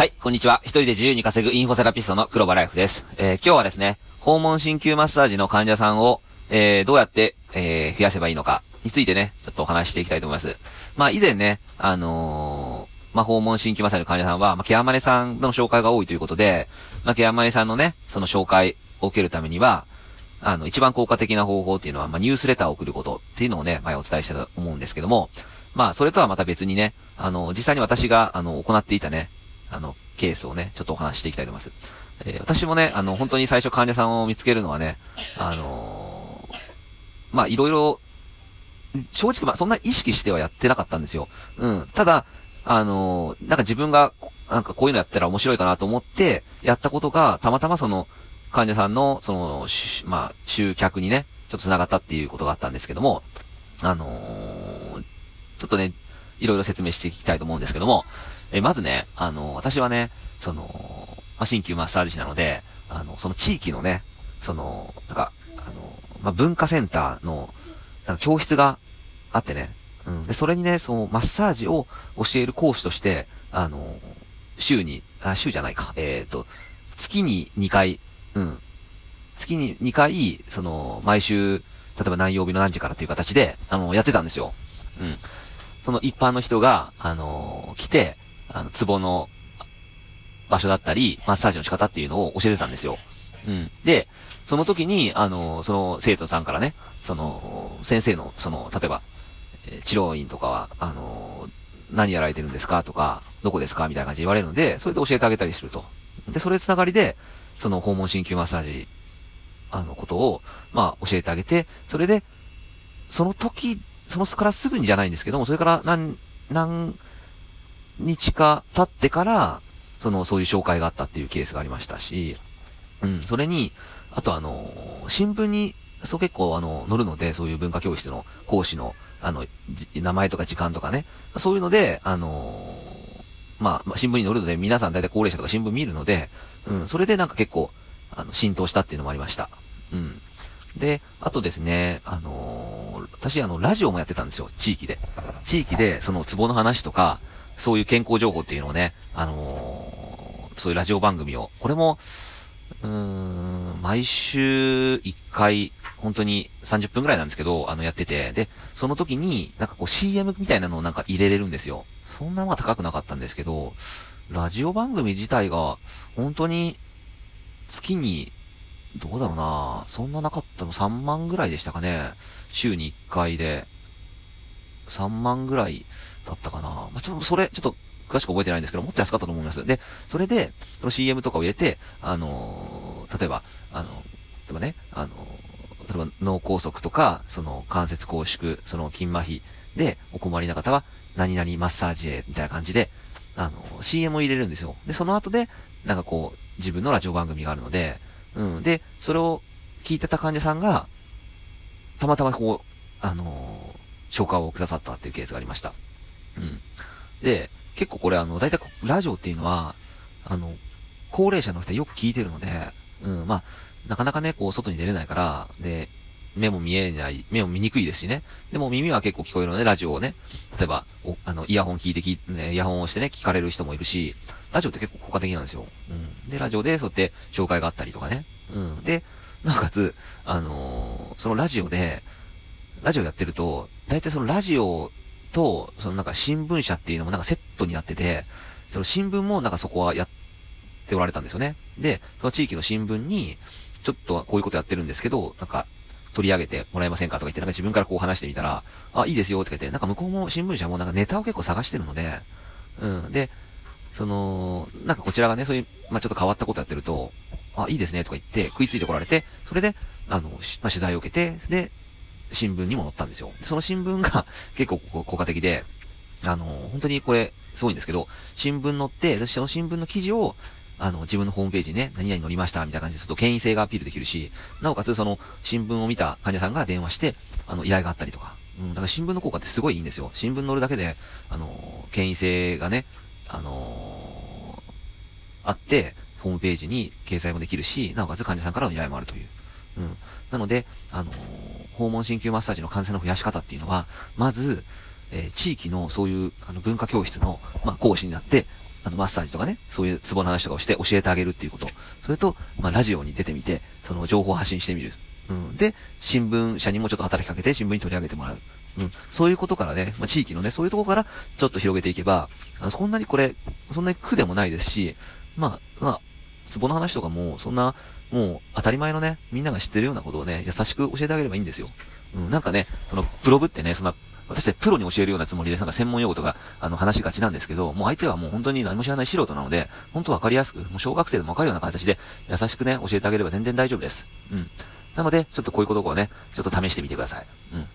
はい、こんにちは。一人で自由に稼ぐインフォセラピストの黒羽ライフです。えー今日はですね、訪問鍼灸マッサージの患者さんを、えーどうやって、えー増やせばいいのかについてね、ちょっとお話ししていきたいと思います。まあ以前ね、あのーまあ訪問鍼灸マッサージの患者さんは、まあケアマネさんの紹介が多いということで、まあケアマネさんのね、その紹介を受けるためには、あの、一番効果的な方法っていうのは、まあ、ニュースレターを送ることっていうのをね、前お伝えしたと思うんですけども、まあ、それとはまた別にね、あの、実際に私が、あの、行っていたね、あの、ケースをね、ちょっとお話していきたいと思います。えー私もね、あの、本当に最初患者さんを見つけるのはね、あのーまあ、いろいろ、正直ま、そんな意識してはやってなかったんですよ。うん。ただ、あのーなんか自分が、なんかこういうのやったら面白いかなと思って、やったことが、たまたまその、患者さんの、その、まあ、集客にね、ちょっと繋がったっていうことがあったんですけども、あのーちょっとね、いろいろ説明していきたいと思うんですけども、え、まずね、あの、私はね、その、まあ、鍼灸マッサージ師なので、あの、その地域のね、その、なんか、あの、まあ、文化センターの、なんか教室があってね、うん。で、それにね、その、マッサージを教える講師として、あの、週に、あ、週じゃないか、えっ、と、月に2回、うん。月に2回、その、毎週、例えば何曜日の何時からっていう形で、あの、やってたんですよ。うん。その一般の人が、あの来て、あの、ツボの場所だったり、マッサージの仕方っていうのを教えてたんですよ。うん。で、その時に、あのその生徒さんからね、その、先生の、その、例えば、え治療院とかは、あの何やられてるんですか？とか、どこですか？みたいな感じで言われるので、それで教えてあげたりすると。で、それつながりで、その訪問鍼灸マッサージ、あの、ことを、まあ、教えてあげて、それで、その時、そのからすぐにじゃないんですけども、それから何、何日か経ってから、その、そういう紹介があったっていうケースがありましたし、うん、それに、あとあの、新聞に、そう結構あの、載るので、そういう文化教室の講師の、あの、名前とか時間とかね、そういうので、あのまあ、ま、新聞に載るので、皆さん大体高齢者とか新聞見るので、うん、それでなんか結構、あの、浸透したっていうのもありました。うん。で、あとですね、あの私あの、ラジオもやってたんですよ、地域で。地域で、その、ツボの話とか、そういう健康情報っていうのをね、あのーそういうラジオ番組を、これも、うーん、毎週1回、本当に30分くらいなんですけど、あの、やってて、で、その時に、なんかこう CM みたいなのをなんか入れれるんですよ。そんなまあ高くなかったんですけど、ラジオ番組自体が、本当に、月に、どうだろうなそんななかったの？3万ぐらいでしたかね。週に1回で。3万ぐらいだったかな。まあ、ちょっとそれ、ちょっと詳しく覚えてないんですけど、もっと安かったと思います。で、それで、その CM とかを入れて、あのー例えば、あの、例えばね、あのー例えば脳梗塞とか、その関節拘縮、その筋麻痺でお困りな方は、何々マッサージへ、みたいな感じで、あの、CM を入れるんですよ。で、その後で、なんかこう、自分のラジオ番組があるので、うん。で、それを聞いてた患者さんが、たまたまこう、あのー紹介をくださったっていうケースがありました。うん。で、結構これあの、大体こうラジオっていうのは、あの、高齢者の人はよく聞いてるので、うん、まあ、なかなかね、こう、外に出れないから、で、目も見えない、目も見にくいですしね。でも耳は結構聞こえるので、ラジオをね、例えば、あの、イヤホン聞いてき、ね、イヤホンをしてね、聞かれる人もいるし、ラジオって結構効果的なんですよ。うん。で、ラジオでそうやって紹介があったりとかね。うん。で、なおかつ、あのーそのラジオで、ラジオやってると、大体そのラジオと、そのなんか新聞社っていうのもなんかセットになってて、その新聞もなんかそこはやっておられたんですよね。で、その地域の新聞に、ちょっとこういうことやってるんですけど、なんか、取り上げてもらえませんかとか言って、なんか自分からこう話してみたら、あ、いいですよって言って、なんか向こうも新聞社もなんかネタを結構探してるので、うん。で、その、なんかこちらがね、そういう、まあ、ちょっと変わったことやってると、あ、いいですねとか言って食いついてこられて、それで、あの、まあ、取材を受けて、で、新聞にも載ったんですよ。その新聞が 結構効果的で、あの、本当にこれ、すごいんですけど、新聞載って、でその新聞の記事を、あの、自分のホームページにね、何々載りました、みたいな感じですと、権威性がアピールできるし、なおかつその、新聞を見た患者さんが電話して、あの、依頼があったりとか。うん、だから新聞の効果ってすごいいいんですよ。新聞載るだけで、あの、権威性がね、あのーあって、ホームページに掲載もできるし、なおかつ患者さんからの依頼もあるという。うん。なので、あのー訪問鍼灸マッサージの感染の増やし方っていうのは、まず、えー地域のそういう、あの、文化教室の、まあ、講師になって、あの、マッサージとかね、そういうツボの話とかをして教えてあげるっていうこと。それと、まあ、ラジオに出てみて、その情報を発信してみる。うん。で、新聞社にもちょっと働きかけて、新聞に取り上げてもらう。うん。そういうことからね、まあ、地域のね、そういうとこから、ちょっと広げていけば、あの、そんなにこれ、そんなに苦でもないですし、まあ、まあ、ツボの話とかも、そんな、もう、当たり前のね、みんなが知ってるようなことをね、優しく教えてあげればいいんですよ。うん、なんかね、その、ブログってね、そんな、私たちプロに教えるようなつもりで、なんか専門用語とか、あの、話しがちなんですけど、もう相手はもう本当に何も知らない素人なので、本当わかりやすく、もう小学生でもわかるような形で、優しくね、教えてあげれば全然大丈夫です。うん。なので、ちょっとこういうことをね、ちょっと試してみてください。うん。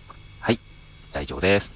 大丈夫です。